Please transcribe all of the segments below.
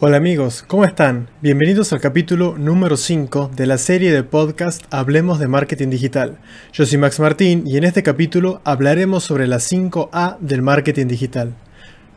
Hola amigos, ¿cómo están? Bienvenidos al capítulo número 5 de la serie de podcast Hablemos de Marketing Digital. Yo soy Max Martín y en este capítulo hablaremos sobre las 5A del marketing digital.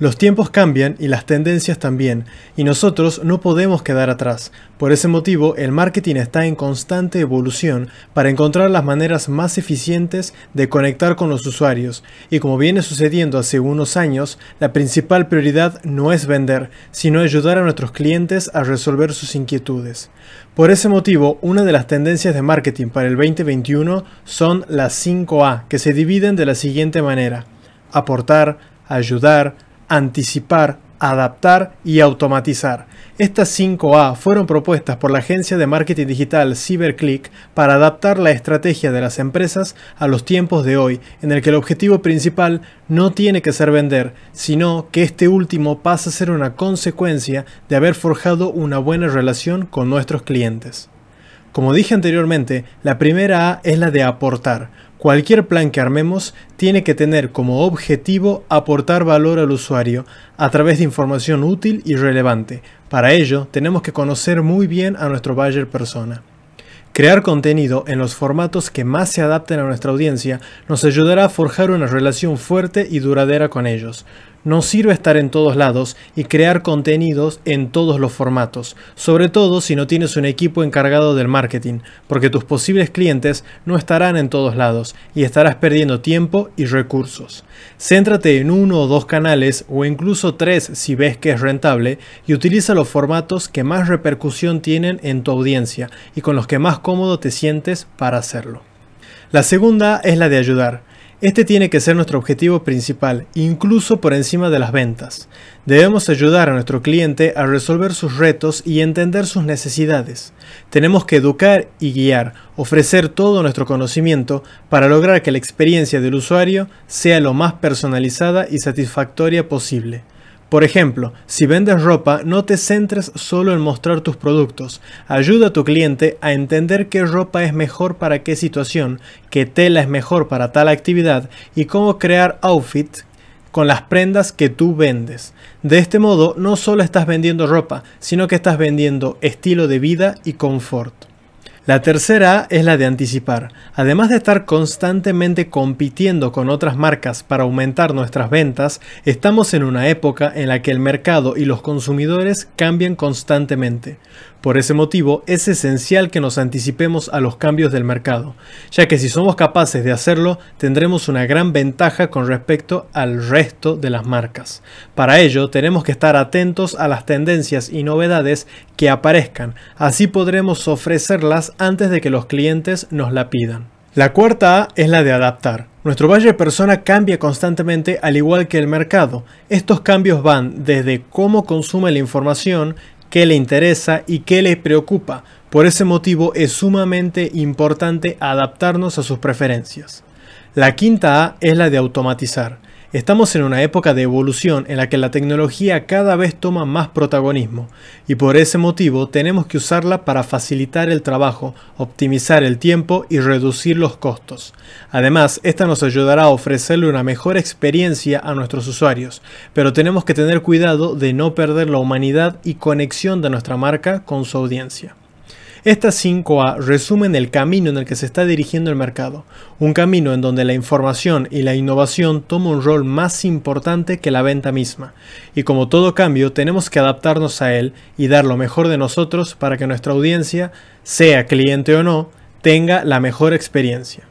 Los tiempos cambian y las tendencias también, y nosotros no podemos quedar atrás. Por ese motivo, el marketing está en constante evolución para encontrar las maneras más eficientes de conectar con los usuarios, y como viene sucediendo hace unos años, la principal prioridad no es vender, sino ayudar a nuestros clientes a resolver sus inquietudes. Por ese motivo, una de las tendencias de marketing para el 2021 son las 5A, que se dividen de la siguiente manera. Aportar, ayudar, anticipar, adaptar y automatizar. Estas 5A fueron propuestas por la agencia de marketing digital CyberClick para adaptar la estrategia de las empresas a los tiempos de hoy, en el que el objetivo principal no tiene que ser vender, sino que este último pasa a ser una consecuencia de haber forjado una buena relación con nuestros clientes. Como dije anteriormente, la primera A es la de aportar. Cualquier plan que armemos tiene que tener como objetivo aportar valor al usuario a través de información útil y relevante. Para ello, tenemos que conocer muy bien a nuestro buyer persona. Crear contenido en los formatos que más se adapten a nuestra audiencia nos ayudará a forjar una relación fuerte y duradera con ellos. No sirve estar en todos lados y crear contenidos en todos los formatos, sobre todo si no tienes un equipo encargado del marketing, porque tus posibles clientes no estarán en todos lados y estarás perdiendo tiempo y recursos. Céntrate en uno o dos canales o incluso tres si ves que es rentable y utiliza los formatos que más repercusión tienen en tu audiencia y con los que más cómodo te sientes para hacerlo. La segunda es la de ayudar. Este tiene que ser nuestro objetivo principal, incluso por encima de las ventas. Debemos ayudar a nuestro cliente a resolver sus retos y entender sus necesidades. Tenemos que educar y guiar, ofrecer todo nuestro conocimiento para lograr que la experiencia del usuario sea lo más personalizada y satisfactoria posible. Por ejemplo, si vendes ropa, no te centres solo en mostrar tus productos. Ayuda a tu cliente a entender qué ropa es mejor para qué situación, qué tela es mejor para tal actividad y cómo crear outfits con las prendas que tú vendes. De este modo, no solo estás vendiendo ropa, sino que estás vendiendo estilo de vida y confort. La tercera es la de anticipar. Además de estar constantemente compitiendo con otras marcas para aumentar nuestras ventas, estamos en una época en la que el mercado y los consumidores cambian constantemente. Por ese motivo, es esencial que nos anticipemos a los cambios del mercado, ya que si somos capaces de hacerlo, tendremos una gran ventaja con respecto al resto de las marcas. Para ello, tenemos que estar atentos a las tendencias y novedades que aparezcan, así podremos ofrecerlas antes de que los clientes nos la pidan. La cuarta A es la de adaptar. Nuestro valle persona cambia constantemente al igual que el mercado. Estos cambios van desde cómo consume la información, qué le interesa y qué le preocupa. Por ese motivo es sumamente importante adaptarnos a sus preferencias. La quinta A es la de automatizar. Estamos en una época de evolución en la que la tecnología cada vez toma más protagonismo y por ese motivo tenemos que usarla para facilitar el trabajo, optimizar el tiempo y reducir los costos. Además, esta nos ayudará a ofrecerle una mejor experiencia a nuestros usuarios, pero tenemos que tener cuidado de no perder la humanidad y conexión de nuestra marca con su audiencia. Estas 5A resumen el camino en el que se está dirigiendo el mercado, un camino en donde la información y la innovación toman un rol más importante que la venta misma, y como todo cambio tenemos que adaptarnos a él y dar lo mejor de nosotros para que nuestra audiencia, sea cliente o no, tenga la mejor experiencia.